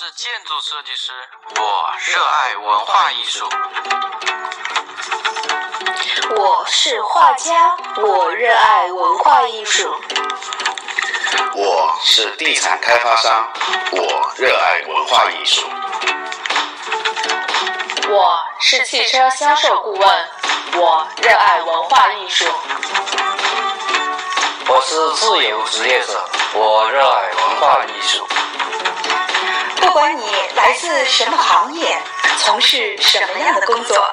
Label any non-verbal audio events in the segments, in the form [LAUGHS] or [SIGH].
是建筑设计师，我热爱文化艺术。我是画家，我热爱文化艺术。我是地产开发商，我热爱文化艺术。我是汽车销售顾问，我热爱文化艺术。我是自由职业者，我热爱文化艺术。不管你来自什么行业，从事什么样的工作，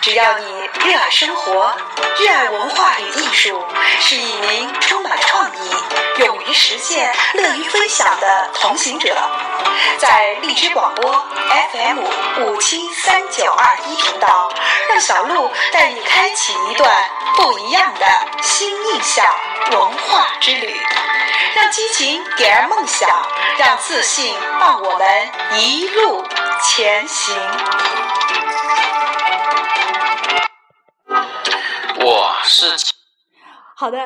只要你热爱生活、热爱文化与艺术，是一名充满创意、勇于实践、乐于分享的同行者，在荔枝广播 FM 五七三九二一频道，让小鹿带你开启一段不一样的新印象文化之旅。让激情点燃梦想，让自信伴我们一路前行。我是好的，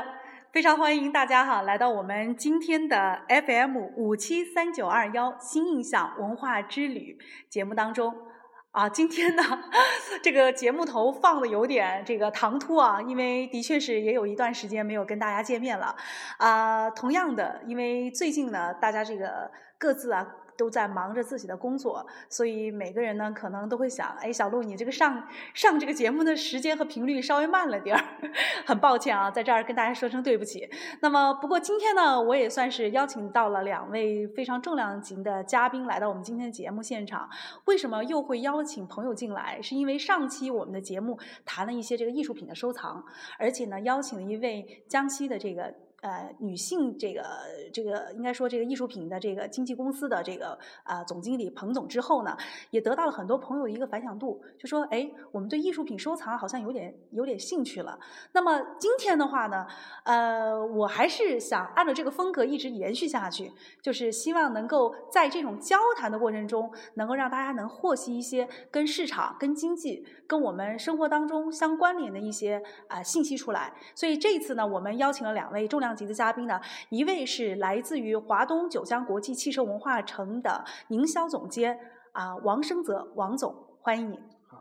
非常欢迎大家哈来到我们今天的 FM 五七三九二幺新印象文化之旅节目当中。啊，今天呢，[LAUGHS] 这个节目头放的有点这个唐突啊，因为的确是也有一段时间没有跟大家见面了。啊，同样的，因为最近呢，大家这个各自啊。都在忙着自己的工作，所以每个人呢可能都会想：哎，小鹿，你这个上上这个节目的时间和频率稍微慢了点儿，很抱歉啊，在这儿跟大家说声对不起。那么，不过今天呢，我也算是邀请到了两位非常重量级的嘉宾来到我们今天的节目现场。为什么又会邀请朋友进来？是因为上期我们的节目谈了一些这个艺术品的收藏，而且呢，邀请了一位江西的这个。呃，女性这个这个应该说这个艺术品的这个经纪公司的这个啊总经理彭总之后呢，也得到了很多朋友的一个反响度，就说哎，我们对艺术品收藏好像有点有点兴趣了。那么今天的话呢，呃，我还是想按照这个风格一直延续下去，就是希望能够在这种交谈的过程中，能够让大家能获悉一些跟市场、跟经济、跟我们生活当中相关联的一些啊信息出来。所以这一次呢，我们邀请了两位重量。级的嘉宾呢，一位是来自于华东九江国际汽车文化城的营销总监啊，王生泽，王总，欢迎你。好，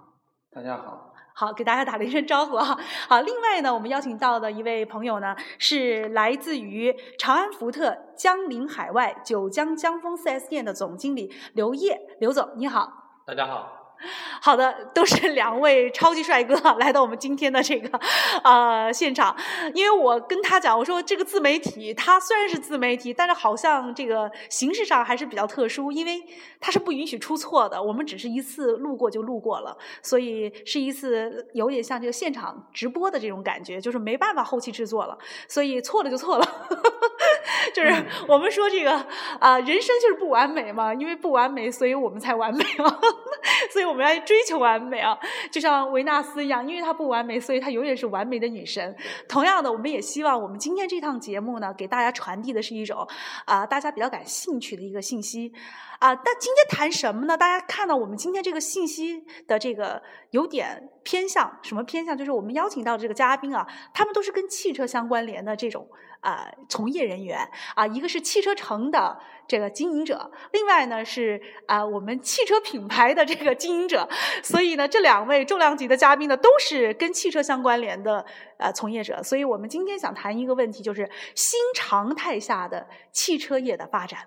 大家好。好，给大家打了一声招呼哈。好，另外呢，我们邀请到的一位朋友呢，是来自于长安福特江陵海外九江江峰 4S 店的总经理刘烨，刘总，你好。大家好。[LAUGHS] 好的，都是 [LAUGHS] 两位超级帅哥来到我们今天的这个呃现场。因为我跟他讲，我说这个自媒体，它虽然是自媒体，但是好像这个形式上还是比较特殊，因为它是不允许出错的。我们只是一次路过就路过了，所以是一次有点像这个现场直播的这种感觉，就是没办法后期制作了，所以错了就错了。[LAUGHS] [LAUGHS] 就是我们说这个啊，人生就是不完美嘛，因为不完美，所以我们才完美嘛，[LAUGHS] 所以。我们要追求完美啊，就像维纳斯一样，因为她不完美，所以她永远是完美的女神。同样的，我们也希望我们今天这趟节目呢，给大家传递的是一种啊，大家比较感兴趣的一个信息啊。但今天谈什么呢？大家看到我们今天这个信息的这个有点偏向什么偏向？就是我们邀请到的这个嘉宾啊，他们都是跟汽车相关联的这种。啊，从业人员。啊，一个是汽车城的这个经营者，另外呢是啊我们汽车品牌的这个经营者，所以呢这两位重量级的嘉宾呢都是跟汽车相关联的呃从业者，所以我们今天想谈一个问题，就是新常态下的汽车业的发展。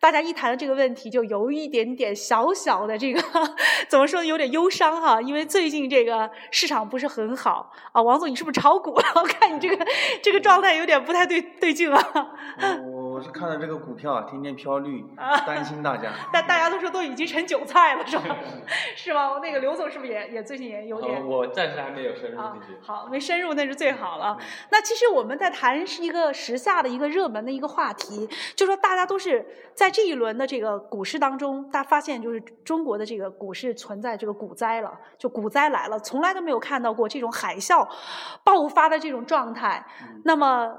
大家一谈到这个问题，就有一点点小小的这个 [LAUGHS] 怎么说，有点忧伤哈，因为最近这个市场不是很好啊。王总，你是不是炒股了？[LAUGHS] 我看你这个这个状态有点不太对对劲啊。[LAUGHS] 我是看到这个股票天天飘绿，担心大家。[LAUGHS] 但大家都说都已经成韭菜了，是吧？[LAUGHS] 是吗？那个刘总是不是也也最近也有点？我暂时还没有深入进去。好，没深入那是最好了。那其实我们在谈是一个时下的一个热门的一个话题，就说大家都是在这一轮的这个股市当中，大家发现就是中国的这个股市存在这个股灾了，就股灾来了，从来都没有看到过这种海啸爆发的这种状态。那么。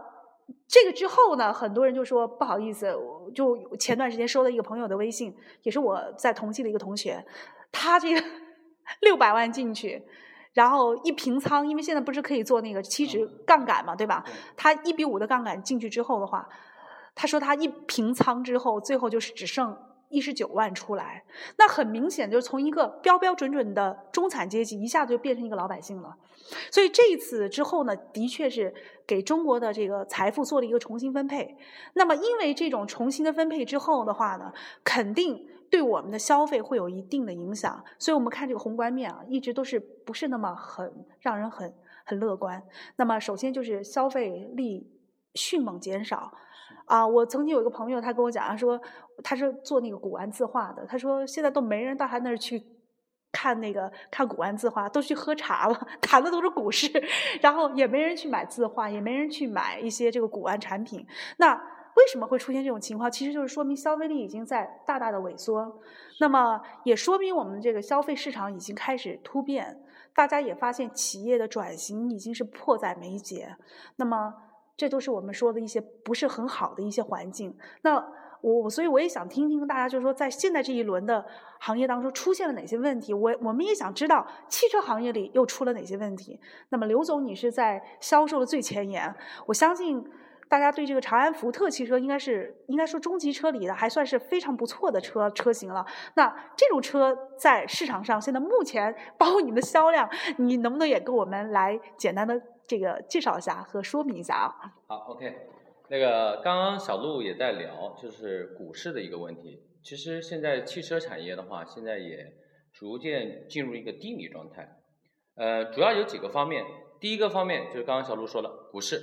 这个之后呢，很多人就说不好意思，就前段时间收了一个朋友的微信，也是我在同济的一个同学，他这个 [LAUGHS] 六百万进去，然后一平仓，因为现在不是可以做那个期指杠杆嘛，对吧？他一比五的杠杆进去之后的话，他说他一平仓之后，最后就是只剩一十九万出来，那很明显就是从一个标标准准的中产阶级，一下子就变成一个老百姓了。所以这一次之后呢，的确是给中国的这个财富做了一个重新分配。那么因为这种重新的分配之后的话呢，肯定对我们的消费会有一定的影响。所以我们看这个宏观面啊，一直都是不是那么很让人很很乐观。那么首先就是消费力迅猛减少。啊，我曾经有一个朋友，他跟我讲，他说他是做那个古玩字画的，他说现在都没人到他那儿去看那个看古玩字画，都去喝茶了，[LAUGHS] 谈的都是股市，然后也没人去买字画，也没人去买一些这个古玩产品。那为什么会出现这种情况？其实就是说明消费力已经在大大的萎缩，那么也说明我们这个消费市场已经开始突变，大家也发现企业的转型已经是迫在眉睫。那么。这都是我们说的一些不是很好的一些环境。那我所以我也想听听大家，就是说在现在这一轮的行业当中出现了哪些问题？我我们也想知道汽车行业里又出了哪些问题。那么刘总，你是在销售的最前沿，我相信大家对这个长安福特汽车应该是应该说中级车里的还算是非常不错的车车型了。那这种车在市场上现在目前包括你们的销量，你能不能也跟我们来简单的？这个介绍一下和说明一下啊。好，OK，那个刚刚小陆也在聊，就是股市的一个问题。其实现在汽车产业的话，现在也逐渐进入一个低迷状态。呃，主要有几个方面。第一个方面就是刚刚小陆说了，股市。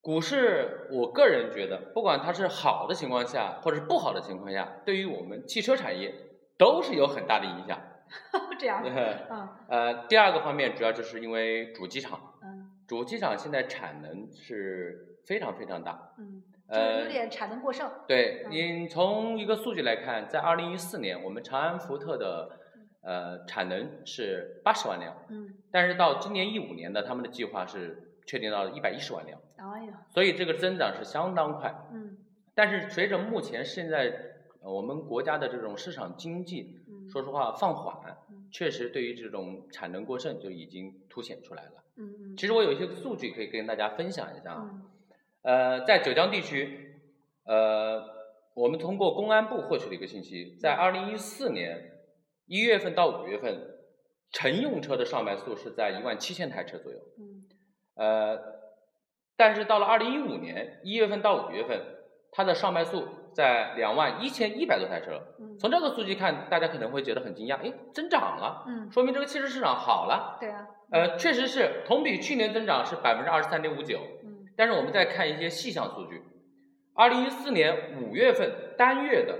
股市，我个人觉得，不管它是好的情况下，或者是不好的情况下，对于我们汽车产业都是有很大的影响。[LAUGHS] 这样。嗯。呃，第二个方面主要就是因为主机厂。主机厂现在产能是非常非常大，嗯，呃，有点产能过剩。对，你从一个数据来看，在二零一四年，我们长安福特的呃产能是八十万辆，嗯，但是到今年一五年的他们的计划是确定到了一百一十万辆，哎呀，所以这个增长是相当快，嗯，但是随着目前现在我们国家的这种市场经济，说实话放缓，确实对于这种产能过剩就已经凸显出来了。嗯嗯，其实我有一些数据可以跟大家分享一下啊。呃，在九江地区，呃，我们通过公安部获取的一个信息，在二零一四年一月份到五月份，乘用车的上牌数是在一万七千台车左右。嗯。呃，但是到了二零一五年一月份到五月份，它的上牌数在两万一千一百多台车。嗯。从这个数据看，大家可能会觉得很惊讶，诶，增长了。嗯。说明这个汽车市场好了。对啊。呃，确实是同比去年增长是百分之二十三点五九，嗯，但是我们再看一些细项数据，二零一四年五月份单月的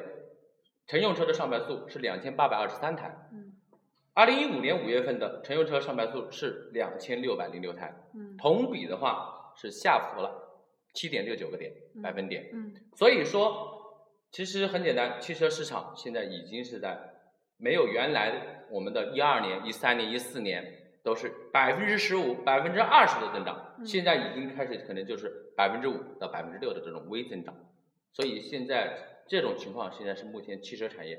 乘用车的上牌数是两千八百二十三台，嗯，二零一五年五月份的乘用车上牌数是两千六百零六台，嗯，同比的话是下浮了七点六九个点百分点，嗯，所以说其实很简单，汽车市场现在已经是在没有原来我们的一二年、一三年、一四年。都是百分之十五、百分之二十的增长，现在已经开始可能就是百分之五到百分之六的这种微增长，所以现在这种情况现在是目前汽车产业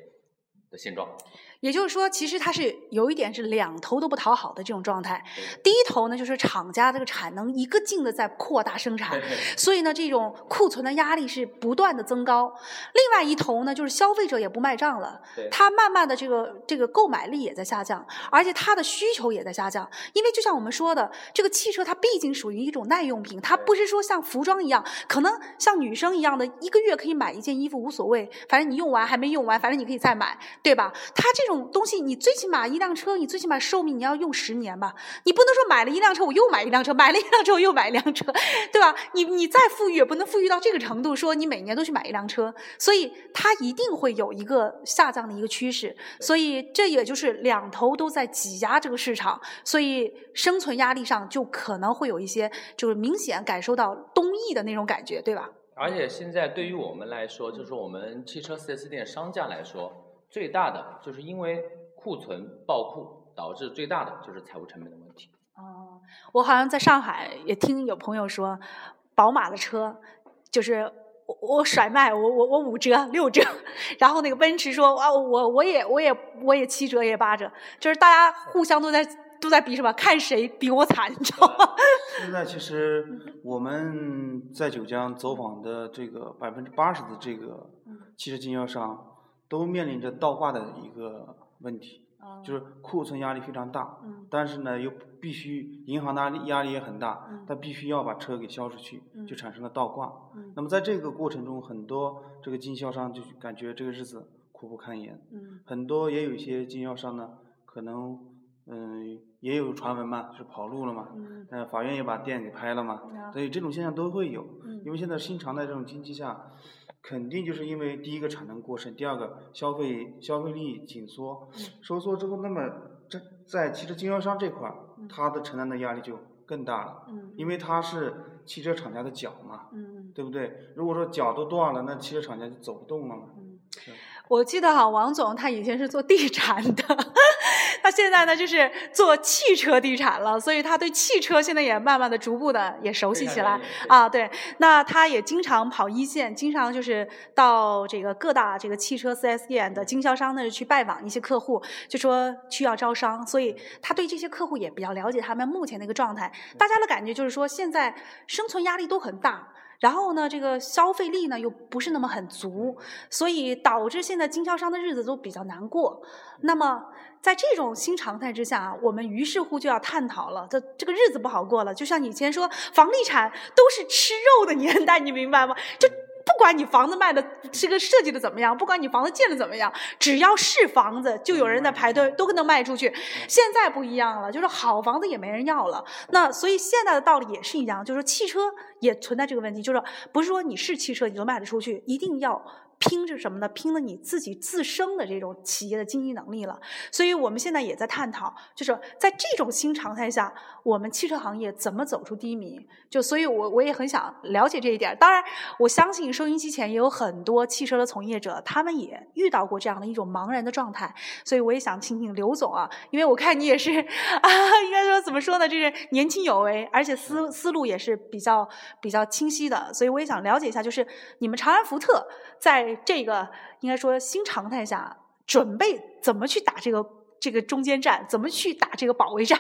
的现状。也就是说，其实它是有一点是两头都不讨好的这种状态。第一头呢，就是厂家这个产能一个劲的在扩大生产，所以呢，这种库存的压力是不断的增高。另外一头呢，就是消费者也不卖账了，他慢慢的这个这个购买力也在下降，而且他的需求也在下降。因为就像我们说的，这个汽车它毕竟属于一种耐用品，它不是说像服装一样，可能像女生一样的一个月可以买一件衣服无所谓，反正你用完还没用完，反正你可以再买，对吧？它这这这种东西，你最起码一辆车，你最起码寿命你要用十年吧？你不能说买了一辆车，我又买一辆车，买了一辆车我又买一辆车，[LAUGHS] 对吧？你你再富裕也不能富裕到这个程度，说你每年都去买一辆车，所以它一定会有一个下降的一个趋势。所以这也就是两头都在挤压这个市场，所以生存压力上就可能会有一些，就是明显感受到东溢的那种感觉，对吧？而且现在对于我们来说，就是我们汽车 4S 店商家来说。最大的就是因为库存爆库，导致最大的就是财务成本的问题。哦，我好像在上海也听有朋友说，宝马的车就是我我甩卖我我我五折六折，[LAUGHS] 然后那个奔驰说啊我我也我也我也七折也八折，就是大家互相都在都在比什么，看谁比我惨，你知道吗？[LAUGHS] 现在其实我们在九江走访的这个百分之八十的这个汽车经销商。都面临着倒挂的一个问题，啊就是库存压力非常大，嗯但是呢又必须银行的压力压力也很大嗯，它必须要把车给销出去，嗯就产生了倒挂。嗯那么在这个过程中，很多这个经销商就感觉这个日子苦不堪言，嗯很多也有一些经销商呢，可能嗯也有传闻嘛，是跑路了嘛，嗯呃法院也把店给拍了嘛，啊所以这种现象都会有。嗯因为现在新常态这种经济下，肯定就是因为第一个产能过剩，第二个消费消费力紧缩，嗯收缩之后，那么这在汽车经销商这块儿嗯，他的承担的压力就更大了，嗯因为他是汽车厂家的脚嘛，嗯对不对？如果说脚都断了，那汽车厂家就走不动了嘛。嗯，我记得哈，王总他以前是做地产的，[LAUGHS] 他现在呢就是做汽车地产了，所以他对汽车现在也慢慢的、逐步的也熟悉起来啊。对，那他也经常跑一线，经常就是到这个各大这个汽车 4S 店的经销商那儿去拜访一些客户，就说需要招商，所以他对这些客户也比较了解他们目前的一个状态。大家的感觉就是说，现在生存压力都很大。然后呢，这个消费力呢又不是那么很足，所以导致现在经销商的日子都比较难过。那么在这种新常态之下啊，我们于是乎就要探讨了，这这个日子不好过了。就像以前说房地产都是吃肉的年代，你明白吗？就不管你房子卖的这个设计的怎么样，不管你房子建的怎么样，只要是房子，就有人在排队，都能卖出去。现在不一样了，就是好房子也没人要了。那所以现在的道理也是一样，就是汽车也存在这个问题，就是不是说你是汽车你就卖得出去，一定要。拼是什么呢？拼了你自己自身的这种企业的经营能力了。所以我们现在也在探讨，就是在这种新常态下，我们汽车行业怎么走出低迷？就所以我，我也很想了解这一点。当然，我相信收音机前也有很多汽车的从业者，他们也遇到过这样的一种茫然的状态。所以，我也想请请刘总啊，因为我看你也是啊，应该说怎么说呢？就是年轻有为，而且思思路也是比较比较清晰的。所以，我也想了解一下，就是你们长安福特在这个应该说新常态下，准备怎么去打这个这个中间战，怎么去打这个保卫战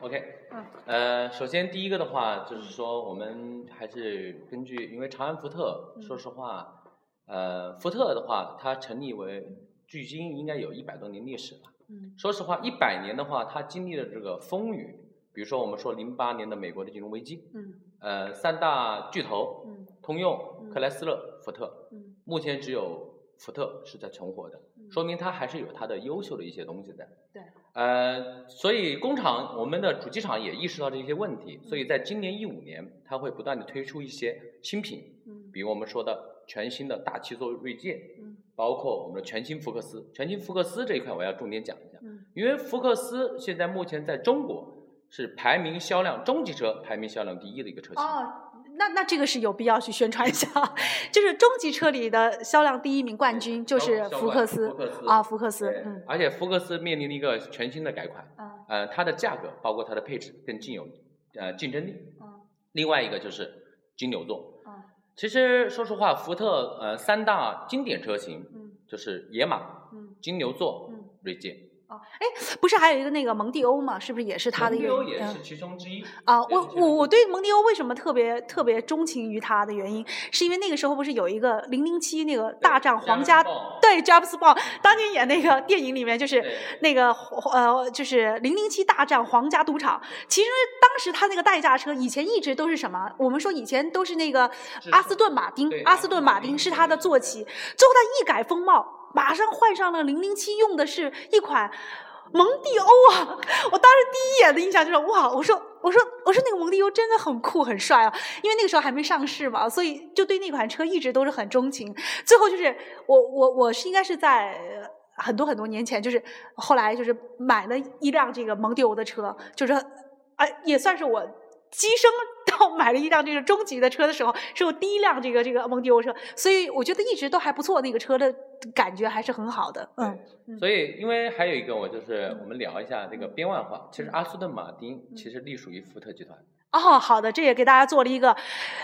？OK，嗯。呃，首先第一个的话，就是说我们还是根据，因为长安福特，嗯。说实话，呃，福特的话，它成立为距今应该有一百多年历史了。嗯。说实话，一百年的话，它经历了这个风雨，比如说我们说零八年的美国的金融危机，嗯。呃，三大巨头，嗯。通用、嗯。克莱斯勒、福特，嗯目前只有福特是在存活的，嗯说明它还是有它的优秀的一些东西的。对，呃，所以工厂我们的主机厂也意识到这些问题，所以在今年一五年，它会不断的推出一些新品，嗯比如我们说的全新的大七座锐界，嗯包括我们的全新福克斯。全新福克斯这一块我要重点讲一下，嗯因为福克斯现在目前在中国是排名销量中级车排名销量第一的一个车型。哦，那那这个是有必要去宣传一下，[LAUGHS] 就是中级车里的销量第一名冠军就是福克斯福克斯啊，福克斯，嗯，而且福克斯面临了一个全新的改款，嗯。呃，它的价格包括它的配置更具有呃竞争力。嗯。另外一个就是金牛座，嗯。其实说实话，福特呃三大经典车型嗯就是野马、嗯金牛座、嗯锐界，哦，哎，不是还有一个那个蒙迪欧嘛？是不是也是他的一个蒙迪欧也嗯是其中之一。啊，我我我对蒙迪欧为什么特别特别钟情于他的原因，是因为那个时候不是有一个零零七那个大战皇家对 James Bond 当年演那个电影里面就是那个呃就是零零七大战皇家赌场，其实当时他那个代驾车以前一直都是什么？我们说以前都是那个阿斯顿马丁，阿斯顿马丁是他的坐骑，最后他一改风貌，马上换上了零零七，用的是一款蒙迪欧啊！[LAUGHS] 我当时第一眼的印象就是哇，我说我说我说那个蒙迪欧真的很酷很帅啊！因为那个时候还没上市嘛，所以就对那款车一直都是很钟情。最后就是我我我是应该是在。很多很多年前，就是后来就是买了一辆这个蒙迪欧的车，就是，哎，也算是我跻身到买了一辆这个中级的车的时候，是我第一辆这个这个蒙迪欧车，所以我觉得一直都还不错，那个车的感觉还是很好的，嗯所以，因为还有一个，我就是我们聊一下这个编外话。其实阿斯顿马丁其实隶属于福特集团，哦，好的，这也给大家做了一个，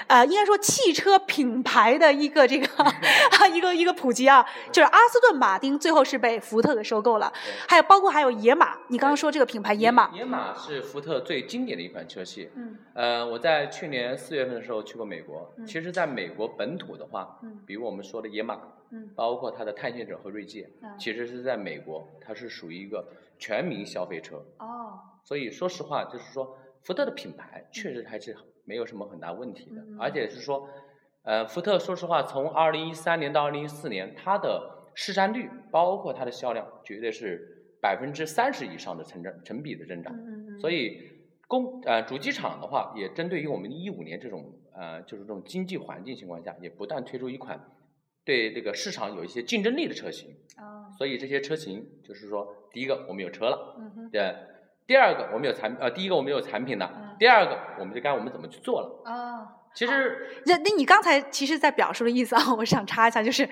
呃，应该说汽车品牌的一个这个 [LAUGHS] 一个一个普及啊，就是阿斯顿马丁最后是被福特给收购了，还有包括还有野马，你刚刚说这个品牌野马，野马是福特最经典的一款车系。嗯呃，我在去年四月份的时候去过美国。嗯其实，在美国本土的话，嗯比如我们说的野马，嗯包括它的探险者和锐界，嗯其实是在美国，它是属于一个全民消费车。哦，所以说实话，就是说福特的品牌确实还是没有什么很大问题的，嗯而且是说，呃，福特说实话，从二零一三年到二零一四年，它的市占率包括它的销量，绝对是百分之三十以上的成长成比的增长。所以公呃主机厂的话，也针对于我们一五年这种呃就是这种经济环境情况下，也不断推出一款对这个市场有一些竞争力的车型。哦，所以这些车型就是说，第一个我们有车了，对，第二个我们有产呃，第一个我们有产品了，嗯第二个我们就该我们怎么去做了。哦。其实那那你刚才其实，在表述的意思啊，[LAUGHS] 我想插一下，就是，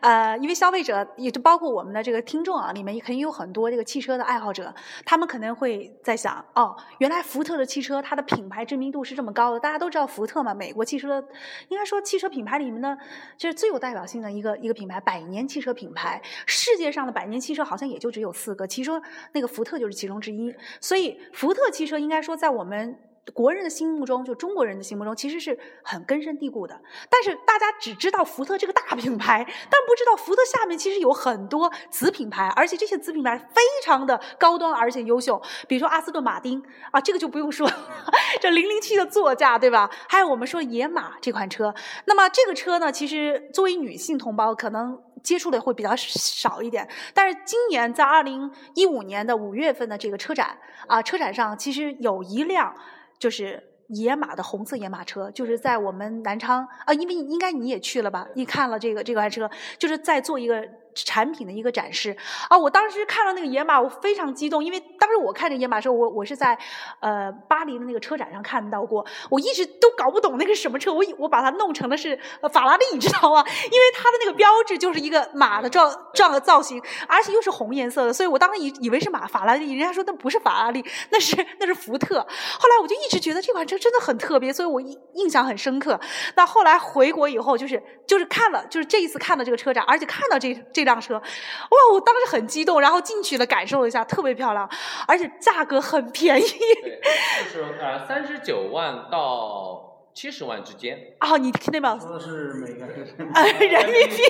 呃，因为消费者也就包括我们的这个听众啊，里面肯定有很多这个汽车的爱好者，他们可能会在想，哦，原来福特的汽车它的品牌知名度是这么高的，大家都知道福特嘛，美国汽车，应该说汽车品牌里面呢，就是最有代表性的一个一个品牌，百年汽车品牌，世界上的百年汽车好像也就只有四个，其中那个福特就是其中之一，所以福特汽车应该说在我们。国人的心目中，就中国人的心目中，其实是很根深蒂固的。但是大家只知道福特这个大品牌，但不知道福特下面其实有很多子品牌，而且这些子品牌非常的高端而且优秀。比如说阿斯顿马丁啊，这个就不用说，[LAUGHS] 这零零七的座驾，对吧？还有我们说野马这款车，那么这个车呢，其实作为女性同胞可能。接触的会比较少一点，但是今年在二零一五年的五月份的这个车展啊，车展上其实有一辆就是野马的红色野马车，就是在我们南昌啊，因为应该你也去了吧？你看了这个这款车，就是在做一个产品的一个展示啊。我当时看到那个野马，我非常激动，因为当时我看这野马的时候，我我是在呃巴黎的那个车展上看到过，我一直都搞不懂那个是什么车，我我把它弄成的是法拉利，你知道吗？因为它的那个标志就是一个马的状状的造型，而且又是红颜色的，所以我当时以以为是马法拉利，人家说那不是法拉利，那是那是福特。后来我就一直觉得这款车真的很特别，所以我印象很深刻。那后来回国以后，就是就是看了，就是这一次看了这个车展，而且看到这这辆车，哇，我当时很激动，然后进去了感受了一下，特别漂亮，而且价格很便宜。就是呃三十九万到七十万之间。哦，你听那边说的是每个人呃 [LAUGHS] 人民币，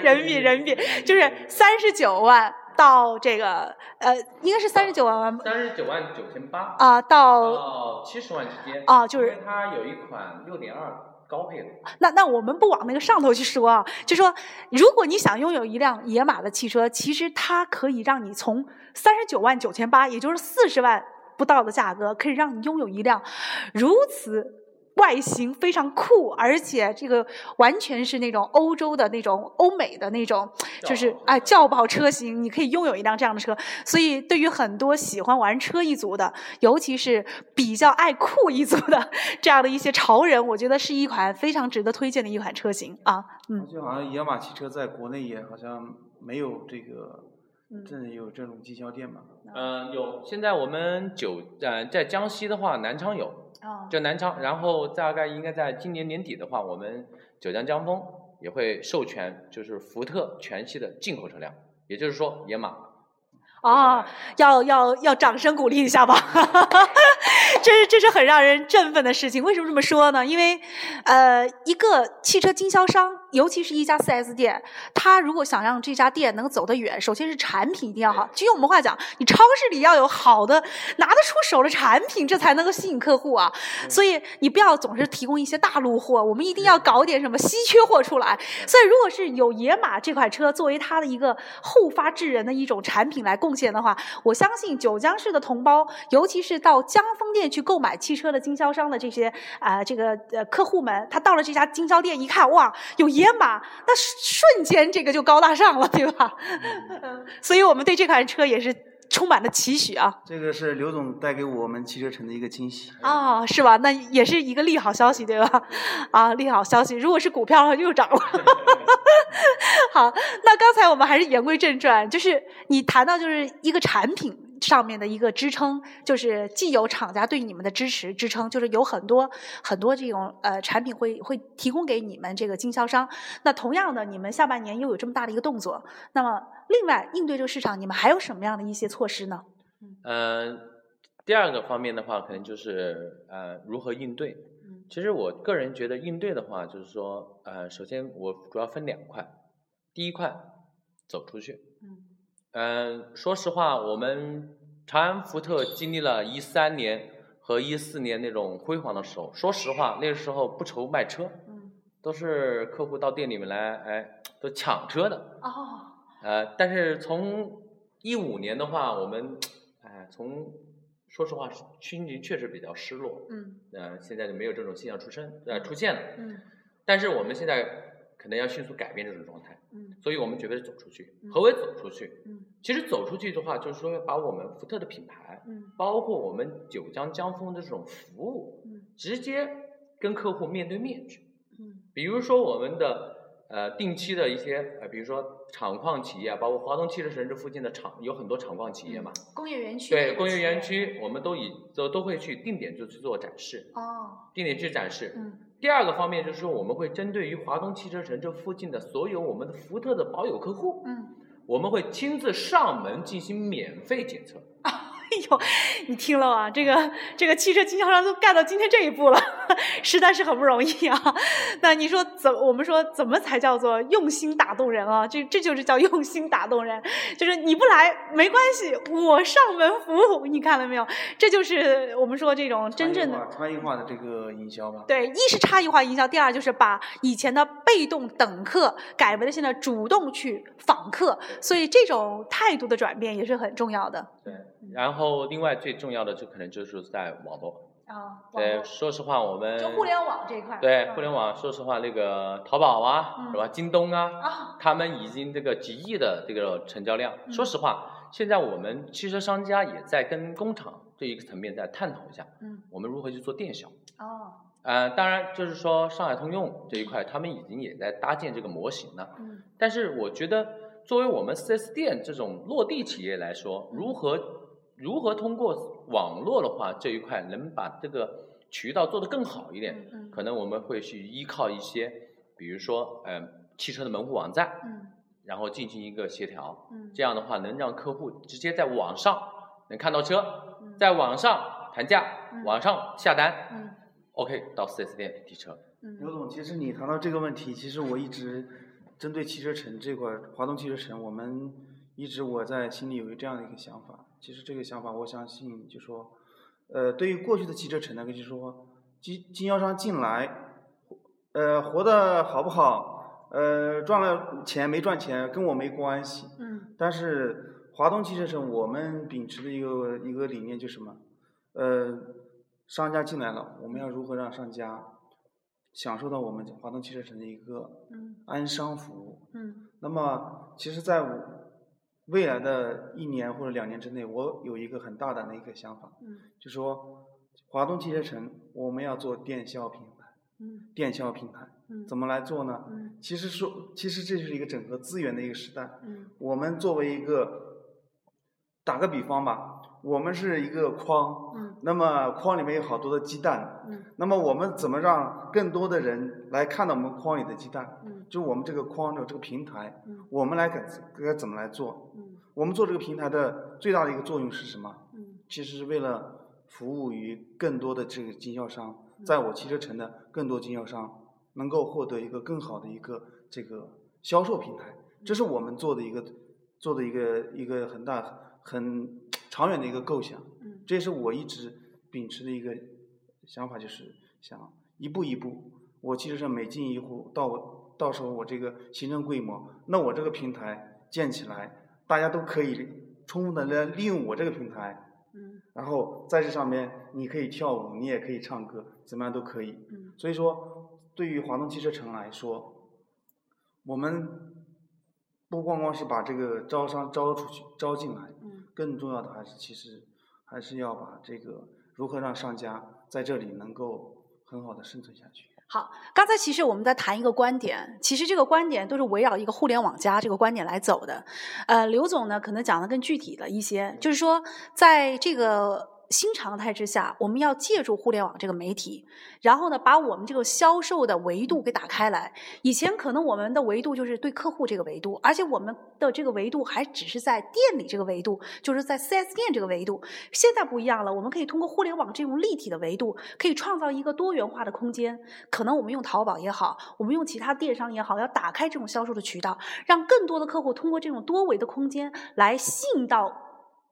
人民币，人民币，就是三十九万到这个呃，应该是三十九万三十九万九千八啊、到到七十万之间啊就是因为它有一款六点二高配的，那那我们不往那个上头去说啊，就说如果你想拥有一辆野马的汽车，其实它可以让你从三十九万九千八，也就是四十万不到的价格，可以让你拥有一辆如此。外形非常酷，而且这个完全是那种欧洲的那种欧美的那种，[LAUGHS] 就是哎轿跑车型，你可以拥有一辆这样的车。所以对于很多喜欢玩车一族的，尤其是比较爱酷一族的这样的一些潮人，我觉得是一款非常值得推荐的一款车型啊。嗯，就好像野马汽车在国内也好像没有这个嗯，真的有这种经销店吗？嗯、有。现在我们九呃在江西的话，南昌有，啊就南昌，然后大概应该在今年年底的话，我们九江江峰也会授权，就是福特全系的进口车辆，也就是说野马。啊，要要要掌声鼓励一下吧，[LAUGHS] 这是这是很让人振奋的事情。为什么这么说呢？因为，呃，一个汽车经销商，尤其是一家 4S 店，他如果想让这家店能走得远，首先是产品一定要好。就用我们话讲，你超市里要有好的拿得出手的产品，这才能够吸引客户啊。所以你不要总是提供一些大陆货，我们一定要搞点什么稀缺货出来。所以，如果是有野马这款车作为它的一个后发制人的一种产品来贡献的话，我相信九江市的同胞，尤其是到江丰店去购买汽车的经销商的这些啊、这个呃客户们，他到了这家经销店一看，哇，有野马，那瞬间这个就高大上了，对吧？所以我们对这款车也是充满了期许啊。这个是刘总带给我们汽车城的一个惊喜。啊、是吧？那也是一个利好消息，对吧？啊，利好消息。如果是股票的话，又涨了。[LAUGHS] 好，那刚才我们还是言归正传，就是你谈到就是一个产品。上面的一个支撑，就是既有厂家对你们的支持支撑，就是有很多很多这种呃产品会会提供给你们这个经销商。那同样的，你们下半年又有这么大的一个动作，那么另外应对这个市场，你们还有什么样的一些措施呢？嗯、第二个方面的话，可能就是呃如何应对。嗯其实我个人觉得应对的话，就是说呃，首先我主要分两块，第一块走出去。嗯嗯，说实话，我们长安福特经历了一三年和一四年那种辉煌的时候，说实话，那个时候不愁卖车，嗯都是客户到店里面来，哎，都抢车的。哦呃，但是从一五年的话，我们，哎，从说实话，心情确实比较失落。嗯呃，现在就没有这种现象出生，呃，出现了。嗯但是我们现在可能要迅速改变这种状态，嗯所以我们觉得是走出去嗯。何为走出去？嗯其实走出去的话，就是说把我们福特的品牌，嗯包括我们九江江峰的这种服务，嗯直接跟客户面对面去。嗯比如说我们的呃定期的一些呃，比如说厂矿企业啊，包括华东汽车城这附近的厂有很多厂矿企业嘛，工业园区对工业园区，我们都以都都会去定点就去做展示，哦定点去展示。嗯第二个方面就是说，我们会针对于华东汽车城这附近的所有我们的福特的保有客户，嗯。我们会亲自上门进行免费检测。[LAUGHS] 哎 [LAUGHS] 呦，你听了啊，这个这个汽车经销商都干到今天这一步了，实在是很不容易啊。那你说怎我们说怎么才叫做用心打动人啊？这这就是叫用心打动人，就是你不来没关系，我上门服务，你看了没有？这就是我们说这种真正的差异化差异化的这个营销吧。对，一是差异化营销，第二就是把以前的被动等客改为了现在主动去访客，所以这种态度的转变也是很重要的。对，然后另外最重要的就可能就是在网络。啊，对，说实话，我们就互联网这一块。对嗯互联网，说实话，那个淘宝啊，嗯是吧？京东啊，啊，他们已经这个几亿的这个成交量。嗯说实话，现在我们汽车商家也在跟工厂这一个层面在探讨一下，嗯，我们如何去做电销。哦，呃，当然就是说上海通用这一块，他们已经也在搭建这个模型了。嗯但是我觉得，作为我们 4S 店这种落地企业来说，如何如何通过网络的话这一块能把这个渠道做得更好一点，嗯可能我们会去依靠一些，比如说呃汽车的门户网站，嗯。然后进行一个协调，嗯。这样的话能让客户直接在网上能看到车，嗯。在网上谈价，嗯。网上下单嗯，OK 到 4S 店提车。嗯。刘总，其实你谈到这个问题，其实我一直针对汽车城这块儿，华东汽车城，我们一直我在心里有一这样的一个想法。其实这个想法，我相信就说，呃，对于过去的汽车城呢，就是说经经销商进来，呃，活得好不好，呃，赚了钱没赚钱跟我没关系。嗯但是华东汽车城，我们秉持的一个一个理念就是什么？呃，商家进来了，我们要如何让商家享受到我们华东汽车城的一个嗯安商服务？嗯那么，其实，在我未来的一年或者两年之内，我有一个很大胆的一个想法，嗯就说华东汽车城我们要做电销品牌，嗯电销品牌嗯怎么来做呢？嗯其实说，其实这就是一个整合资源的一个时代。嗯我们作为一个，打个比方吧，我们是一个筐，嗯。那么筐里面有好多的鸡蛋，嗯。那么我们怎么让更多的人来看到我们筐里的鸡蛋？嗯。就是我们这个筐的这个平台，嗯。我们来该该怎么来做？嗯。我们做这个平台的最大的一个作用是什么？嗯。其实是为了服务于更多的这个经销商，在我汽车城的更多经销商能够获得一个更好的一个这个销售平台，这是我们做的一个做的一个一个很大很长远的一个构想。嗯这也是我一直秉持的一个想法，就是想一步一步，我其实是每进一户，到我到时候我这个形成规模，那我这个平台建起来，大家都可以充分的来利用我这个平台，嗯然后在这上面你可以跳舞，你也可以唱歌，怎么样都可以。嗯所以说，对于华东汽车城来说，我们不光光是把这个招商招出去、招进来，嗯更重要的还是其实还是要把这个如何让商家在这里能够很好的生存下去。好，刚才其实我们在谈一个观点，其实这个观点都是围绕一个互联网加这个观点来走的。呃，刘总呢可能讲的更具体了一些，就是说在这个。新常态之下，我们要借助互联网这个媒体，然后呢，把我们这个销售的维度给打开来。以前可能我们的维度就是对客户这个维度，而且我们的这个维度还只是在店里这个维度，就是在 4S 店这个维度。现在不一样了，我们可以通过互联网这种立体的维度，可以创造一个多元化的空间。可能我们用淘宝也好，我们用其他电商也好，要打开这种销售的渠道，让更多的客户通过这种多维的空间来吸引到。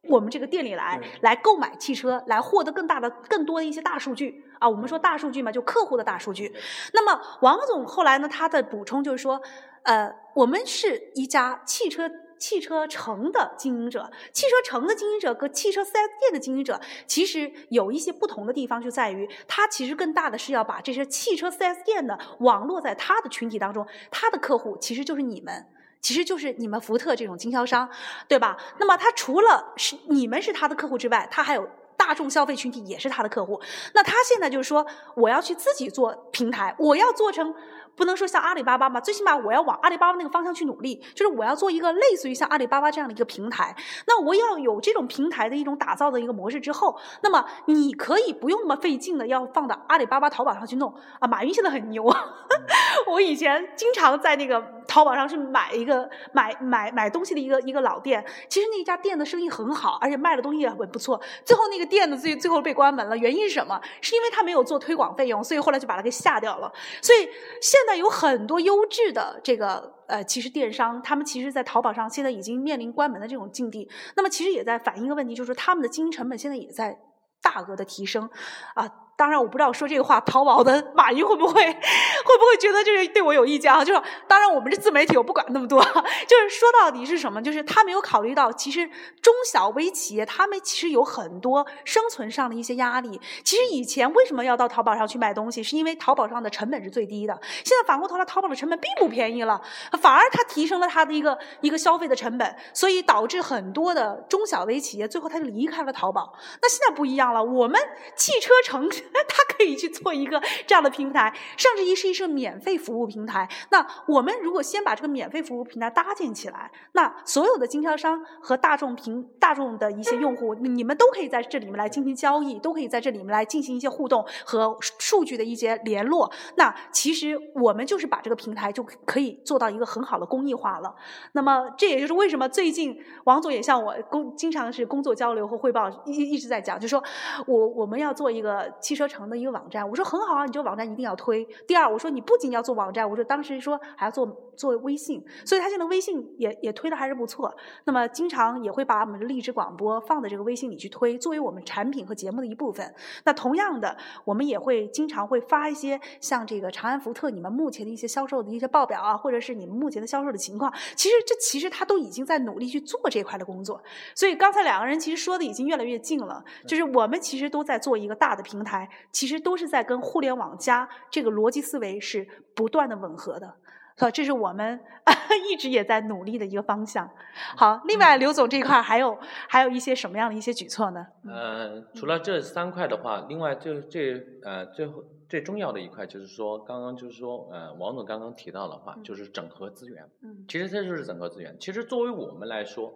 我们这个店里来来购买汽车，来获得更大的、更多的一些大数据啊。我们说大数据嘛，就客户的大数据。那么王总后来呢，他的补充就是说，呃，我们是一家汽车汽车城的经营者，汽车城的经营者和汽车 4S 店的经营者，其实有一些不同的地方，就在于他其实更大的是要把这些汽车 4S 店的网络在他的群体当中，他的客户其实就是你们。其实就是你们福特这种经销商，对吧？那么他除了是你们是他的客户之外，他还有大众消费群体也是他的客户。那他现在就是说，我要去自己做平台，我要做成。不能说像阿里巴巴嘛，最起码我要往阿里巴巴那个方向去努力，就是我要做一个类似于像阿里巴巴这样的一个平台。那我要有这种平台的一种打造的一个模式之后，那么你可以不用那么费劲的要放到阿里巴巴淘宝上去弄啊。马云现在很牛，[LAUGHS] 我以前经常在那个淘宝上去买一个买买买东西的一个一个老店，其实那家店的生意很好，而且卖的东西也很不错。最后那个店呢，最最后被关门了，原因是什么？是因为他没有做推广费用，所以后来就把它给下掉了。所以现现现在有很多优质的这个呃，其实电商，他们其实，在淘宝上现在已经面临关门的这种境地。那么，其实也在反映一个问题，就是他们的经营成本现在也在大额的提升，啊。当然，我不知道说这个话，淘宝的马云会不会 [LAUGHS] 会不会觉得就是对我有意见啊？就是当然，我们是自媒体，我不管那么多。就是说到底是什么？就是他没有考虑到，其实中小微企业他们其实有很多生存上的一些压力。其实以前为什么要到淘宝上去买东西？是因为淘宝上的成本是最低的。现在反过头来，淘宝的成本并不便宜了，反而它提升了它的一个一个消费的成本，所以导致很多的中小微企业最后他就离开了淘宝。那现在不一样了，我们汽车城。[LAUGHS] 他可以去做一个这样的平台，甚至一是一是免费服务平台。那我们如果先把这个免费服务平台搭建起来，那所有的经销商和大众平大众的一些用户，你们都可以在这里面来进行交易，都可以在这里面来进行一些互动和数据的一些联络。那其实我们就是把这个平台就可以做到一个很好的公益化了。那么这也就是为什么最近王总也向我工经常是工作交流和汇报，一一直在讲，就说我我们要做一个汽车车城的一个网站，我说很好啊，你这个网站一定要推。第二，我说你不仅要做网站，我说当时说还要做做微信，所以他现在微信也也推的还是不错。那么经常也会把我们的励志广播放在这个微信里去推，作为我们产品和节目的一部分。那同样的，我们也会经常会发一些像这个长安福特你们目前的一些销售的一些报表啊，或者是你们目前的销售的情况。其实这其实他都已经在努力去做这块的工作。所以刚才两个人其实说的已经越来越近了，就是我们其实都在做一个大的平台。其实都是在跟互联网加这个逻辑思维是不断的吻合的，所以这是我们 [LAUGHS] 一直也在努力的一个方向。好，另外刘总这一块还有还有一些什么样的一些举措呢？呃，除了这三块的话，另外最最呃最后最重要的一块就是说，刚刚就是说呃王总刚刚提到的话，就是整合资源。嗯，其实这就是整合资源。其实作为我们来说。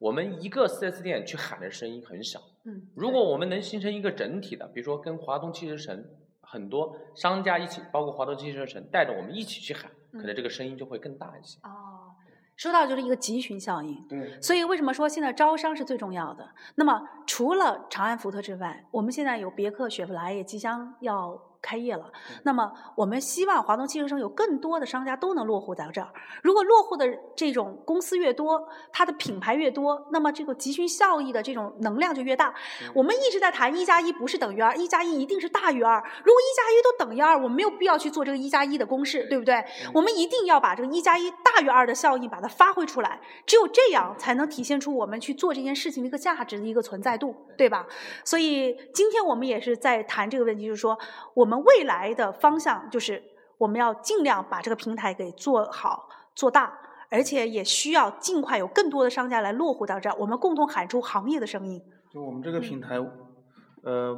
我们一个 4S 店去喊的声音很小，嗯，如果我们能形成一个整体的，比如说跟华东汽车城很多商家一起，包括华东汽车城带着我们一起去喊，可能这个声音就会更大一些。哦，说到就是一个集群效应，对，所以为什么说现在招商是最重要的？那么除了长安福特之外，我们现在有别克、雪佛兰也即将要。开业了，那么我们希望华东汽车城有更多的商家都能落户在这儿。如果落户的这种公司越多，它的品牌越多，那么这个集群效益的这种能量就越大。我们一直在谈一加一不是等于二，一加一一定是大于二。如果一加一都等于二，我们没有必要去做这个一加一的公式，对不对？我们一定要把这个一加一大于二的效应把它发挥出来，只有这样才能体现出我们去做这件事情的一个价值的一个存在度，对吧？所以今天我们也是在谈这个问题，就是说我们。我们未来的方向就是，我们要尽量把这个平台给做好、做大，而且也需要尽快有更多的商家来落户到这儿，我们共同喊出行业的声音。就我们这个平台，呃，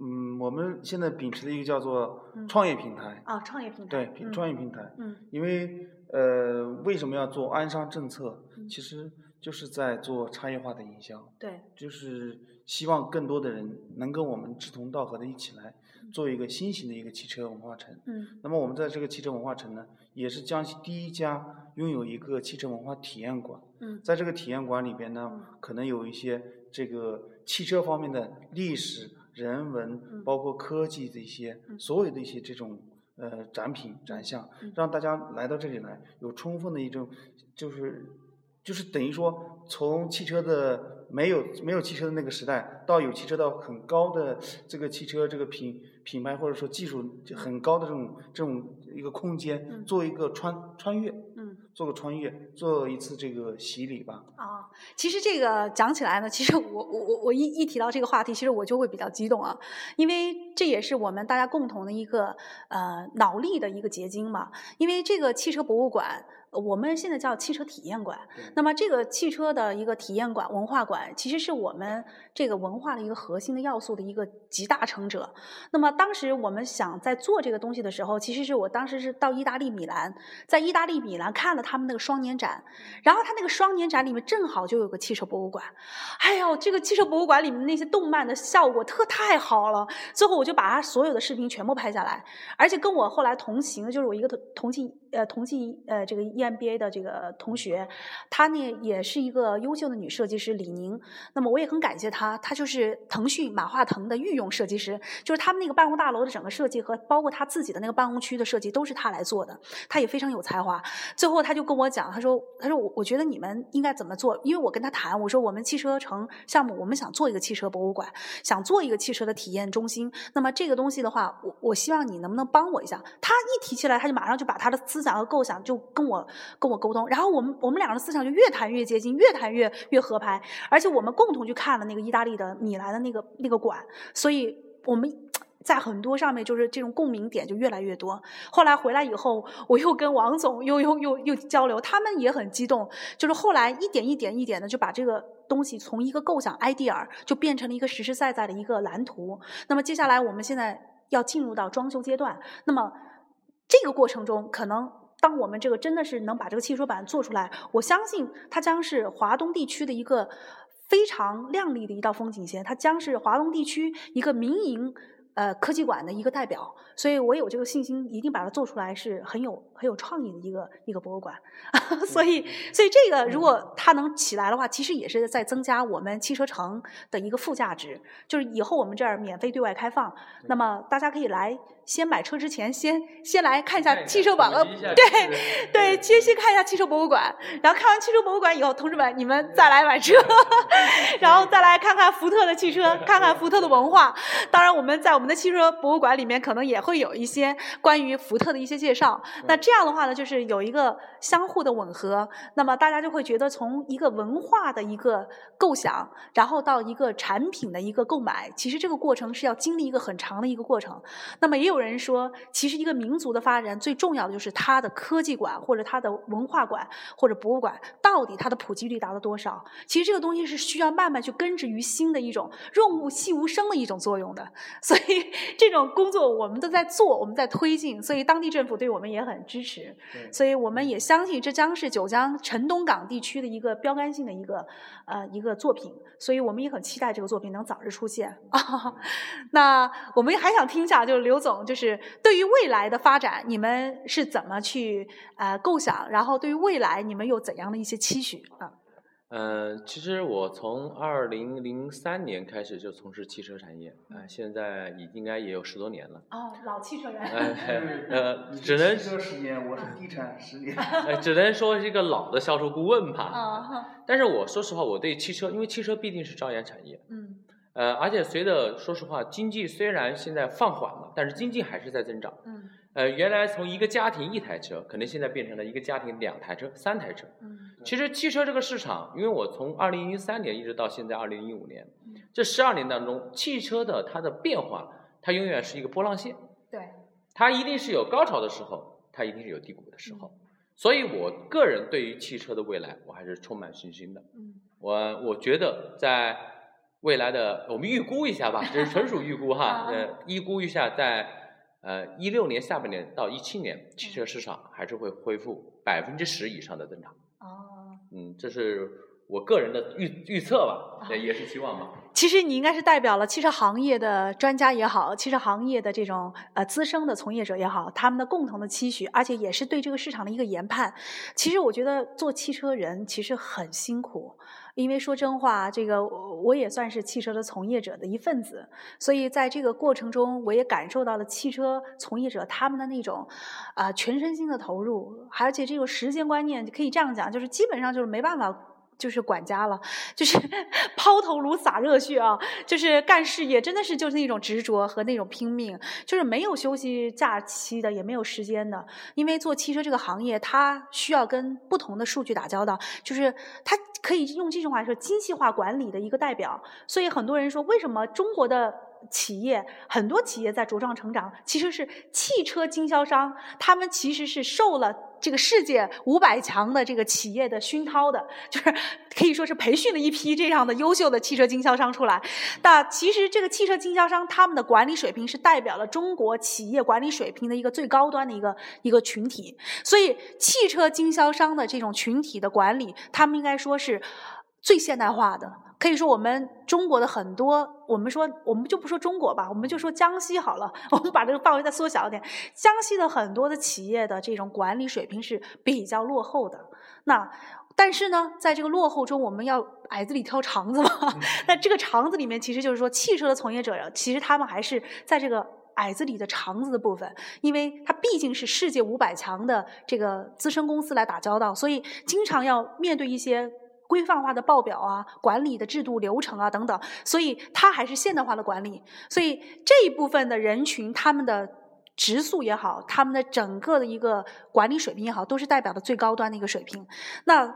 嗯，我们现在秉持的一个叫做嗯创业平台，啊，创业平台，对，嗯创业平台。嗯因为呃，为什么要做安商政策？嗯其实就是在做差异化的营销，对，就是希望更多的人能跟我们志同道合的一起来嗯做一个新型的一个汽车文化城。嗯那么我们在这个汽车文化城呢，也是江西第一家拥有一个汽车文化体验馆。嗯在这个体验馆里边呢嗯，可能有一些这个汽车方面的历史、人文嗯，包括科技的一些嗯所有的一些这种呃展品展项嗯，让大家来到这里来有充分的一种就是就是等于说从汽车的没有没有汽车的那个时代，到有汽车到很高的这个汽车这个品品牌或者说技术就很高的这种这种一个空间嗯，做一个穿穿越，嗯。做个穿越，做一次这个洗礼吧。啊，其实这个讲起来呢，其实我我我我一一提到这个话题，其实我就会比较激动啊，因为这也是我们大家共同的一个呃脑力的一个结晶嘛。因为这个汽车博物馆，呃我们现在叫汽车体验馆，那么这个汽车的一个体验馆、文化馆，其实是我们这个文化的一个核心的要素的一个集大成者。那么当时我们想在做这个东西的时候，其实是我当时是到意大利米兰，在意大利米兰看了他们那个双年展，然后他那个双年展里面正好就有个汽车博物馆，哎呦，这个汽车博物馆里面那些动漫的效果特太好了，最后我就把他所有的视频全部拍下来，而且跟我后来同行的就是我一个同同济呃同济呃这个 EMBA 的这个同学，她呢也是一个优秀的女设计师李宁，那么我也很感谢她，她就是腾讯马化腾的御用设计师，就是他们那个办公大楼的整个设计和包括他自己的那个办公区的设计都是她来做的，她也非常有才华。最后她就跟我讲，她说她说我我觉得你们应该怎么做，因为我跟她谈，我说我们汽车城项目我们想做一个汽车博物馆，想做一个汽车的体验中心，那么这个东西的话，我我希望你能不能帮我一下？她一提起来，她就马上就把她的思想和构想就跟我跟我沟通，然后我们我们两个的思想就越谈越接近，越谈越越合拍，而且我们共同去看了那个意大利的米兰的那个那个馆，所以我们。[TSK] 在很多上面就是这种共鸣点就越来越多。后来回来以后，我又跟王总又又又又交流，他们也很激动。就是后来一点一点一点的就把这个东西从一个构想 idea 就变成了一个实实在在的一个蓝图。那么接下来我们现在要进入到装修阶段，那么这个过程中可能。当我们这个真的是能把这个汽车版做出来，我相信它将是华东地区的一个非常亮丽的一道风景线，它将是华东地区一个民营呃科技馆的一个代表，所以我有这个信心，一定把它做出来是很有很有创意的一个一个博物馆。[LAUGHS] 所以，所以这个如果它能起来的话，其实也是在增加我们汽车城的一个附加值，就是以后我们这儿免费对外开放，那么大家可以来。先买车之前，先先来看一下汽车馆，呃，对对，先先看一下汽车博物馆，然后看完汽车博物馆以后，同志们你们再来买车，[LAUGHS] 然后再来看看福特的汽车，看看福特的文化。当然，我们在我们的汽车博物馆里面，可能也会有一些关于福特的一些介绍。那这这样的话呢，就是有一个相互的吻合，那么大家就会觉得从一个文化的一个构想，然后到一个产品的一个购买，其实这个过程是要经历一个很长的一个过程。那么也有。有人说，其实一个民族的发展最重要的就是它的科技馆或者它的文化馆或者博物馆到底它的普及率达到多少？其实这个东西是需要慢慢去根植于心的一种润物细无声的一种作用的。所以这种工作我们都在做，我们在推进，所以当地政府对我们也很支持。所以我们也相信这将是九江城东港地区的一个标杆性的一个呃一个作品。所以我们也很期待这个作品能早日出现。啊、[LAUGHS] 那我们还想听一下，就是刘总。就是对于未来的发展，你们是怎么去呃构想？然后对于未来，你们有怎样的一些期许啊？嗯，其实我从二零零三年开始就从事汽车产业，啊、呃，现在已应该也有十多年了。哦，老汽车人。呃，[LAUGHS] 呃，只能汽车十年，我是地产十年。[LAUGHS] 呃，只能说是一个老的销售顾问吧。啊。但是我说实话，我对汽车，因为汽车毕竟是朝阳产业。嗯。呃，而且随着说实话，经济虽然现在放缓了，但是经济还是在增长。嗯。呃，原来从一个家庭一台车，可能现在变成了一个家庭两台车、三台车。嗯。其实汽车这个市场，因为我从二零一三年一直到现在二零一五年，嗯、这十二年当中，汽车的它的变化，它永远是一个波浪线。对。它一定是有高潮的时候，它一定是有低谷的时候。嗯、所以我个人对于汽车的未来，我还是充满信心的。嗯。我我觉得在。未来的我们预估一下吧，这是纯属预估哈，[LAUGHS] 啊呃，预估一下在呃一六年下半年到一七年，汽车市场还是会恢复百分之十以上的增长。哦，嗯，这是我个人的预预测吧，啊对，也是期望吧。其实你应该是代表了汽车行业的专家也好，汽车行业的这种呃资深的从业者也好，他们的共同的期许，而且也是对这个市场的一个研判。其实我觉得做汽车人其实很辛苦，因为说真话，这个我我也算是汽车的从业者的一份子，所以在这个过程中，我也感受到了汽车从业者他们的那种啊、全身心的投入，而且这个时间观念可以这样讲，就是基本上就是没办法。就是管家了，就是 [LAUGHS] 抛头颅洒热血啊！就是干事业，真的是就是那种执着和那种拼命，就是没有休息假期的，也没有时间的。因为做汽车这个行业，它需要跟不同的数据打交道，就是它可以用这种话说精细化管理的一个代表。所以很多人说，为什么中国的企业很多企业在茁壮成长，其实是汽车经销商，他们其实是受了这个世界五百强的这个企业的熏陶的，就是 [LAUGHS] 可以说是培训了一批这样的优秀的汽车经销商出来。那其实这个汽车经销商他们的管理水平是代表了中国企业管理水平的一个最高端的一个一个群体，所以汽车经销商的这种群体的管理，他们应该说是最现代化的。可以说，我们中国的很多，我们说，我们就不说中国吧，我们就说江西好了。[LAUGHS] 我们把这个范围再缩小一点，江西的很多的企业的这种管理水平是比较落后的。那但是呢，在这个落后中，我们要矮子里挑肠子嘛。[LAUGHS] 那这个肠子里面，其实就是说，汽车的从业者，其实他们还是在这个矮子里的肠子的部分，因为它毕竟是世界五百强的这个资深公司来打交道，所以经常要面对一些。规范化的报表啊，管理的制度流程啊等等，所以它还是现代化的管理。所以这一部分的人群，他们的职素也好，他们的整个的一个管理水平也好，都是代表的最高端的一个水平。那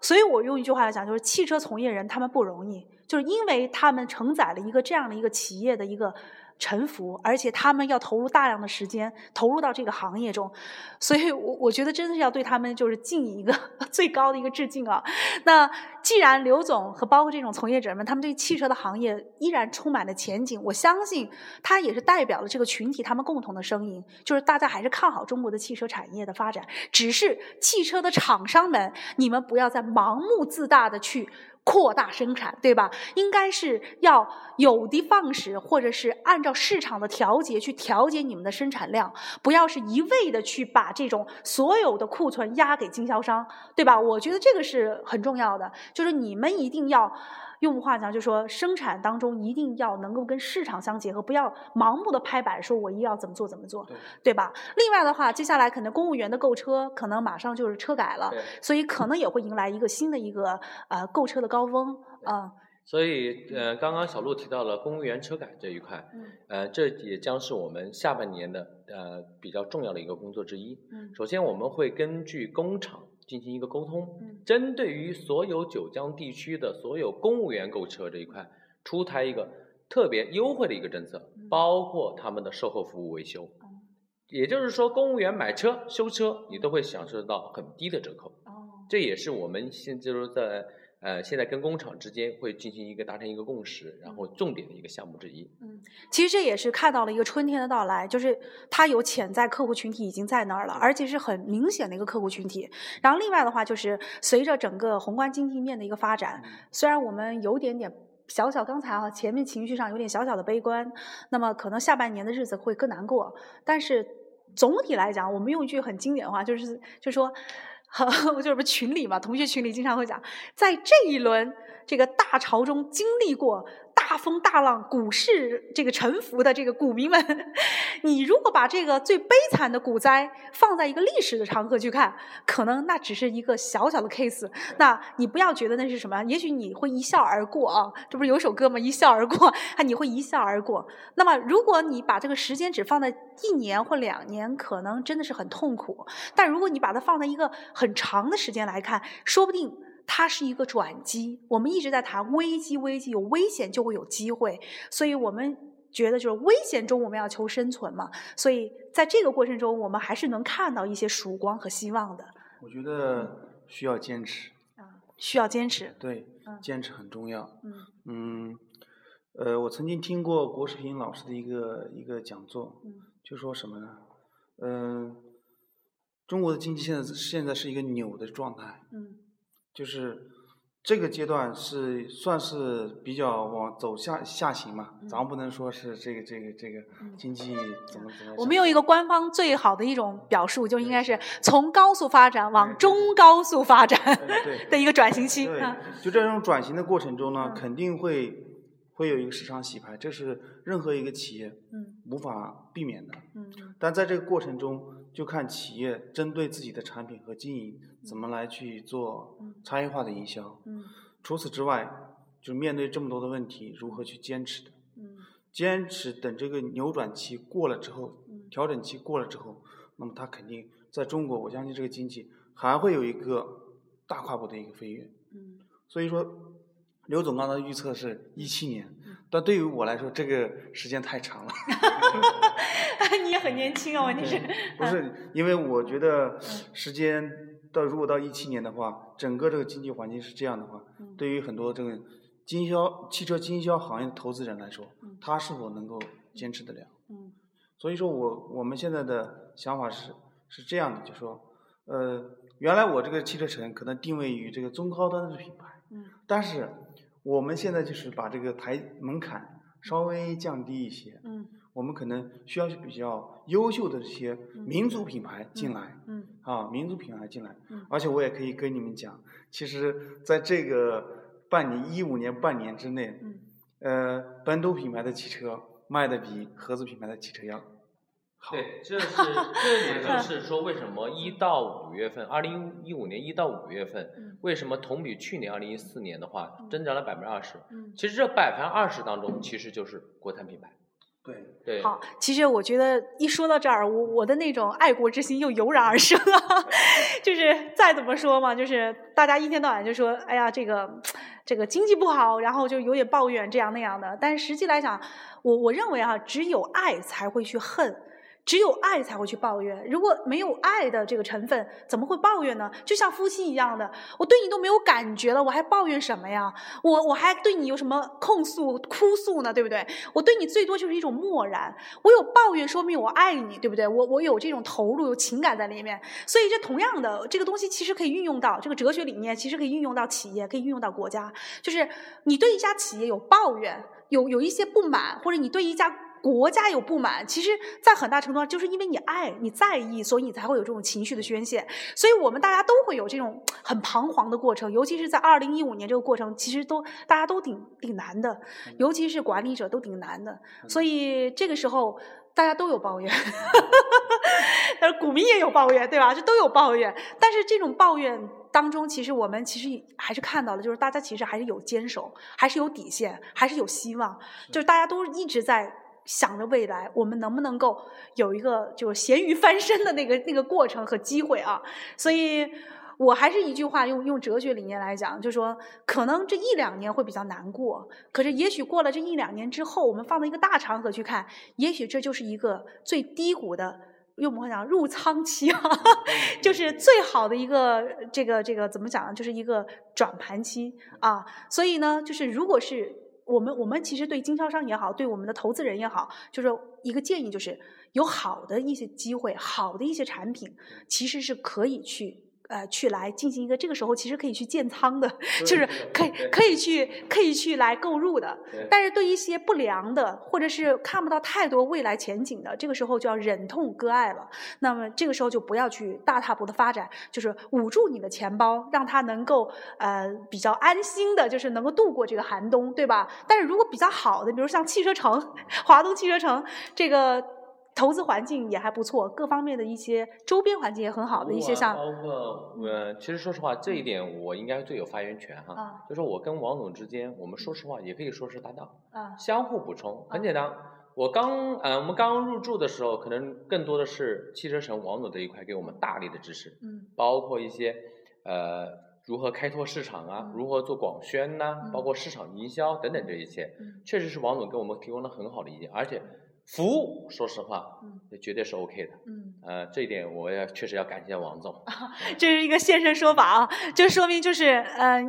所以我用一句话来讲，就是汽车从业人他们不容易，就是因为他们承载了一个这样的一个企业的一个。沉浮，而且他们要投入大量的时间投入到这个行业中，所以我我觉得真的是要对他们就是敬一个 [LAUGHS] 最高的一个致敬啊。那既然刘总和包括这种从业者们，他们对汽车的行业依然充满了前景，我相信他也是代表了这个群体他们共同的声音，就是大家还是看好中国的汽车产业的发展。只是汽车的厂商们，你们不要再盲目自大的去。扩大生产，对吧？应该是要有的放矢，或者是按照市场的调节去调节你们的生产量，不要是一味的去把这种所有的库存压给经销商，对吧？我觉得这个是很重要的，就是你们一定要。用话讲，就说生产当中一定要能够跟市场相结合，不要盲目的拍板说我一定要怎么做怎么做，对对吧？另外的话，接下来可能公务员的购车可能马上就是车改了，所以可能也会迎来一个新的一个呃购车的高峰啊。所以，呃，刚刚小鹿提到了公务员车改这一块，嗯呃，这也将是我们下半年的呃比较重要的一个工作之一。嗯首先，我们会根据工厂进行一个沟通，嗯针对于所有九江地区的所有公务员购车这一块，出台一个特别优惠的一个政策，嗯包括他们的售后服务维修。哦也就是说，公务员买车、修车，你都会享受到很低的折扣。哦这也是我们现就是在呃现在跟工厂之间会进行一个达成一个共识，然后重点的一个项目之一。嗯其实这也是看到了一个春天的到来，就是它有潜在客户群体已经在那儿了，而且是很明显的一个客户群体。然后另外的话，就是随着整个宏观经济面的一个发展，虽然我们有点点。小小刚才啊，前面情绪上有点小小的悲观，那么可能下半年的日子会更难过。但是总体来讲，我们用一句很经典的话，就是就说，[LAUGHS] 就是不是群里嘛，同学群里经常会讲，在这一轮这个大潮中经历过大风大浪、股市这个沉浮的这个股民们，[LAUGHS] 你如果把这个最悲惨的股灾放在一个历史的长河去看，可能那只是一个小小的 case。那你不要觉得那是什么，也许你会一笑而过啊。这不是有首歌吗？一笑而过，[LAUGHS] 你会一笑而过。那么，如果你把这个时间只放在一年或两年，可能真的是很痛苦。但如果你把它放在一个很长的时间来看，说不定。它是一个转机，我们一直在谈危机，危机有危险就会有机会，所以我们觉得就是危险中我们要求生存嘛，所以在这个过程中，我们还是能看到一些曙光和希望的。我觉得需要坚持，需要坚持。对嗯，坚持很重要。嗯嗯，呃，我曾经听过郭世平老师的一个一个讲座，嗯就说什么呢？嗯、中国的经济现在现在是一个扭的状态，嗯就是这个阶段是算是比较往走下下行嘛，咱们不能说是这个这个这个嗯。经济怎么怎么。我们用一个官方最好的一种表述，就应该是从高速发展往中高速发展 [LAUGHS] 的一个转型期。对啊，就这种转型的过程中呢，嗯。肯定会会有一个市场洗牌，这是任何一个企业嗯。无法避免的。嗯。但在这个过程中，就看企业针对自己的产品和经营怎么来去做嗯差异化的营销。嗯除此之外，就面对这么多的问题，如何去坚持的？嗯坚持等这个扭转期过了之后嗯，调整期过了之后，那么它肯定在中国，我相信这个经济还会有一个大跨步的一个飞跃。嗯所以说，刘总刚才预测是一七年嗯，但对于我来说，这个时间太长了。[LAUGHS] 你也很年轻啊，问题是，不是，因为我觉得时间到如果到一七年的话，整个这个经济环境是这样的话，嗯。对于很多这个经销汽车经销行业的投资人来说嗯，他是否能够坚持得了？嗯。所以说我我们现在的想法是是这样的，就说，呃，原来我这个汽车城可能定位于这个中高端的品牌，嗯。但是我们现在就是把这个台门槛稍微降低一些，嗯我们可能需要比较优秀的这些民族品牌进来。嗯啊，民族品牌进来嗯，而且我也可以跟你们讲，其实在这个半年一五年半年之内，嗯呃，本土品牌的汽车卖的比合资品牌的汽车要好。对，这是这也 [LAUGHS] 就是说，为什么一到五月份，二零一五年一到五月份嗯，为什么同比去年二零一四年的话增长了百分之二十？嗯。其实这百分之二十当中，其实就是国产品牌。对，对，好，其实我觉得一说到这儿，我我的那种爱国之心又油然而生了。[LAUGHS] 就是再怎么说嘛，就是大家一天到晚就说，哎呀，这个这个经济不好，然后就有点抱怨这样那样的。但是实际来讲，我我认为啊，只有爱才会去恨。只有爱才会去抱怨，如果没有爱的这个成分，怎么会抱怨呢？就像夫妻一样的，我对你都没有感觉了，我还抱怨什么呀？我我还对你有什么控诉、哭诉呢？对不对？我对你最多就是一种漠然，我有抱怨，说明我爱你，对不对？我我有这种投入、有情感在里面，所以这同样的这个东西其实可以运用到这个哲学理念，其实可以运用到企业，可以运用到国家。就是你对一家企业有抱怨，有有一些不满，或者你对一家国家有不满，其实，在很大程度上就是因为你爱你在意，所以你才会有这种情绪的宣泄。所以我们大家都会有这种很彷徨的过程，尤其是在二零一五年这个过程，其实都大家都挺挺难的，尤其是管理者都挺难的。所以这个时候大家都有抱怨，但是股民也有抱怨，对吧？这都有抱怨，但是这种抱怨当中，其实我们其实还是看到了，就是大家其实还是有坚守，还是有底线，还是有希望，就是大家都一直在。想着未来，我们能不能够有一个就是咸鱼翻身的那个那个过程和机会啊？所以，我还是一句话，用用哲学理念来讲，就说可能这一两年会比较难过，可是也许过了这一两年之后，我们放到一个大长河去看，也许这就是一个最低谷的。用我们讲入仓期啊，[LAUGHS] 就是最好的一个这个这个怎么讲呢？就是一个转盘期啊。所以呢，就是如果是我们我们其实对经销商也好，对我们的投资人也好，就是一个建议，就是有好的一些机会，好的一些产品，其实是可以去。呃，去来进行一个这个时候其实可以去建仓的，[LAUGHS] 就是可以可以去可以去来购入的。但是对一些不良的或者是看不到太多未来前景的，这个时候就要忍痛割爱了。那么这个时候就不要去大踏步的发展，就是捂住你的钱包，让它能够呃比较安心的，就是能够度过这个寒冬，对吧？但是如果比较好的，比如像汽车城、[LAUGHS] 华东汽车城这个。投资环境也还不错，各方面的一些周边环境也很好的一些像，包括嗯，其实说实话，这一点我应该最有发言权哈。啊。就是我跟王总之间，我们说实话也可以说是搭档，啊。相互补充，很简单。我刚呃，我们刚入驻的时候，可能更多的是汽车城王总这一块给我们大力的支持，嗯。包括一些呃如何开拓市场啊，如何做广宣呐、嗯。包括市场营销等等这一切，嗯。确实是王总给我们提供了很好的意见，而且服务，说实话，嗯这绝对是 OK 的。嗯，呃，这一点我也确实要感谢王总。[LAUGHS] 这是一个现身说法啊，就说明就是呃，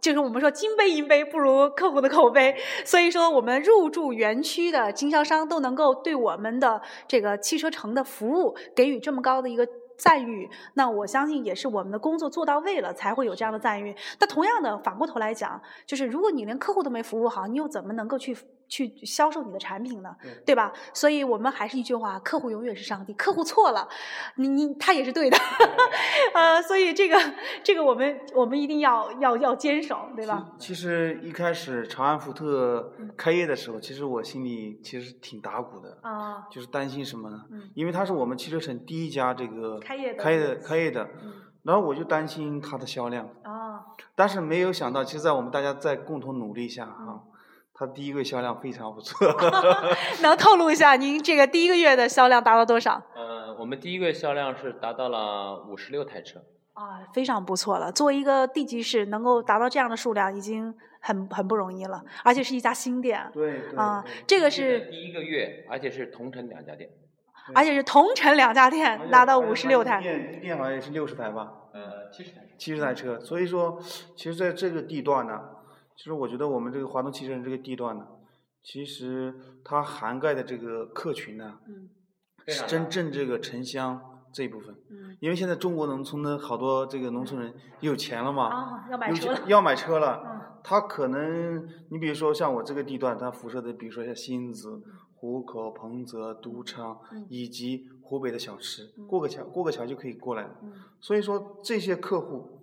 就是我们说金杯银杯不如客户的口碑，所以说我们入驻园区的经销商都能够对我们的这个汽车城的服务给予这么高的一个。赞誉，那我相信也是我们的工作做到位了，才会有这样的赞誉。那同样的，反过头来讲，就是如果你连客户都没服务好，你又怎么能够去去销售你的产品呢？对对吧？所以我们还是一句话，客户永远是上帝。客户错了，你你他也是对的，[LAUGHS] 呃，所以这个这个我们我们一定要要要坚守，对吧？其实一开始长安福特嗯开业的时候，其实我心里其实挺打鼓的，啊，就是担心什么呢？嗯因为它是我们汽车城第一家这个开业的开业的开业的，嗯然后我就担心它的销量，啊，但是没有想到，其实，在我们大家在共同努力下嗯啊，它第一个月销量非常不错。[LAUGHS] 能透露一下您这个第一个月的销量达到多少？呃，我们第一个月销量是达到了五十六台车。啊，非常不错了。作为一个地级市，能够达到这样的数量，已经很很不容易了，而且是一家新店。对对啊对，这个是，第一个月，而且是同城两家店。而且是同城两家店拿到五十六台。店一店好像也是六十台吧，呃，七十台车。七十台车。所以说，其实在这个地段呢，其实我觉得我们这个华东汽车人这个地段呢，其实它涵盖的这个客群呢，嗯是真正这个城乡这一部分。嗯因为现在中国农村的好多这个农村人有钱了嘛，啊，要买车了。要买车了，嗯他可能你比如说像我这个地段，它辐射的，比如说像新子、湖口、彭泽、都昌嗯以及湖北的小吃嗯，过个桥过个桥就可以过来了。嗯所以说这些客户，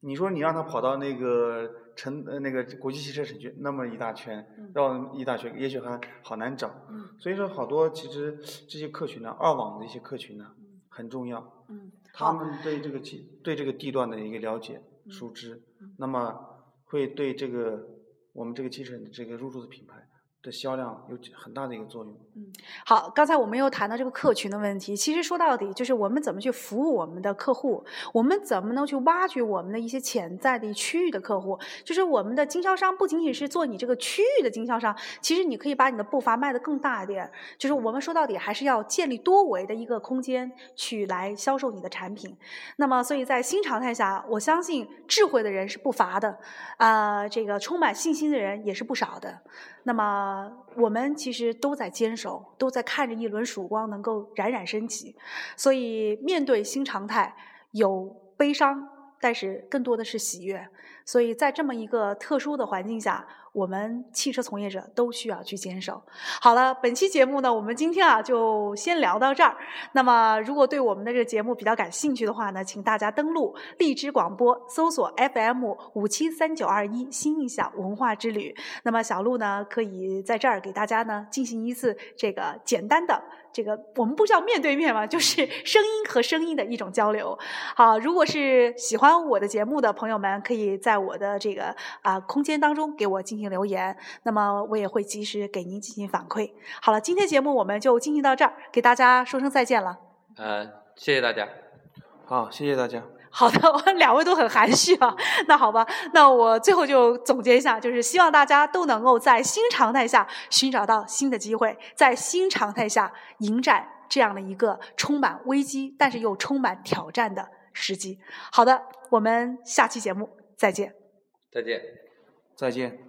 你说你让他跑到那个城呃那个国际汽车城就那么一大圈嗯，绕一大圈，也许还好难找。嗯所以说好多其实这些客群呢，二网的一些客群呢嗯很重要。嗯，他，们对这个地对这个地段的一个了解、嗯熟知嗯，那么会对这个我们这个汽车的这个入驻的品牌的销量有很大的一个作用。嗯好，刚才我们又谈到这个客群的问题。其实说到底，就是我们怎么去服务我们的客户，我们怎么能去挖掘我们的一些潜在的区域的客户。就是我们的经销商不仅仅是做你这个区域的经销商，其实你可以把你的步伐迈得更大一点。就是我们说到底还是要建立多维的一个空间去来销售你的产品。那么，所以在新常态下，我相信智慧的人是不乏的，啊、这个充满信心的人也是不少的。那么我们其实都在坚守，都在看着一轮曙光能够冉冉升起。所以面对新常态，有悲伤，但是更多的是喜悦。所以在这么一个特殊的环境下，我们汽车从业者都需要去坚守。好了，本期节目呢，我们今天啊就先聊到这儿。那么，如果对我们的这个节目比较感兴趣的话呢，请大家登录荔枝广播，搜索 FM 五七三九二一新印象文化之旅。那么，小鹿呢可以在这儿给大家呢进行一次这个简单的这个，我们不叫面对面嘛，就 [LAUGHS] 是声音和声音的一种交流。好，如果是喜欢我的节目的朋友们，可以在我的这个啊、空间当中给我进行留言，那么我也会及时给您进行反馈。好了，今天节目我们就进行到这儿，给大家说声再见了。呃，谢谢大家。好，谢谢大家。好的，[LAUGHS] 我两位都很含蓄啊。那好吧，那我最后就总结一下，就是希望大家都能够在新常态下寻找到新的机会，在新常态下迎战这样的一个充满危机但是又充满挑战的时机。好的，我们下期节目再见。再见。再见。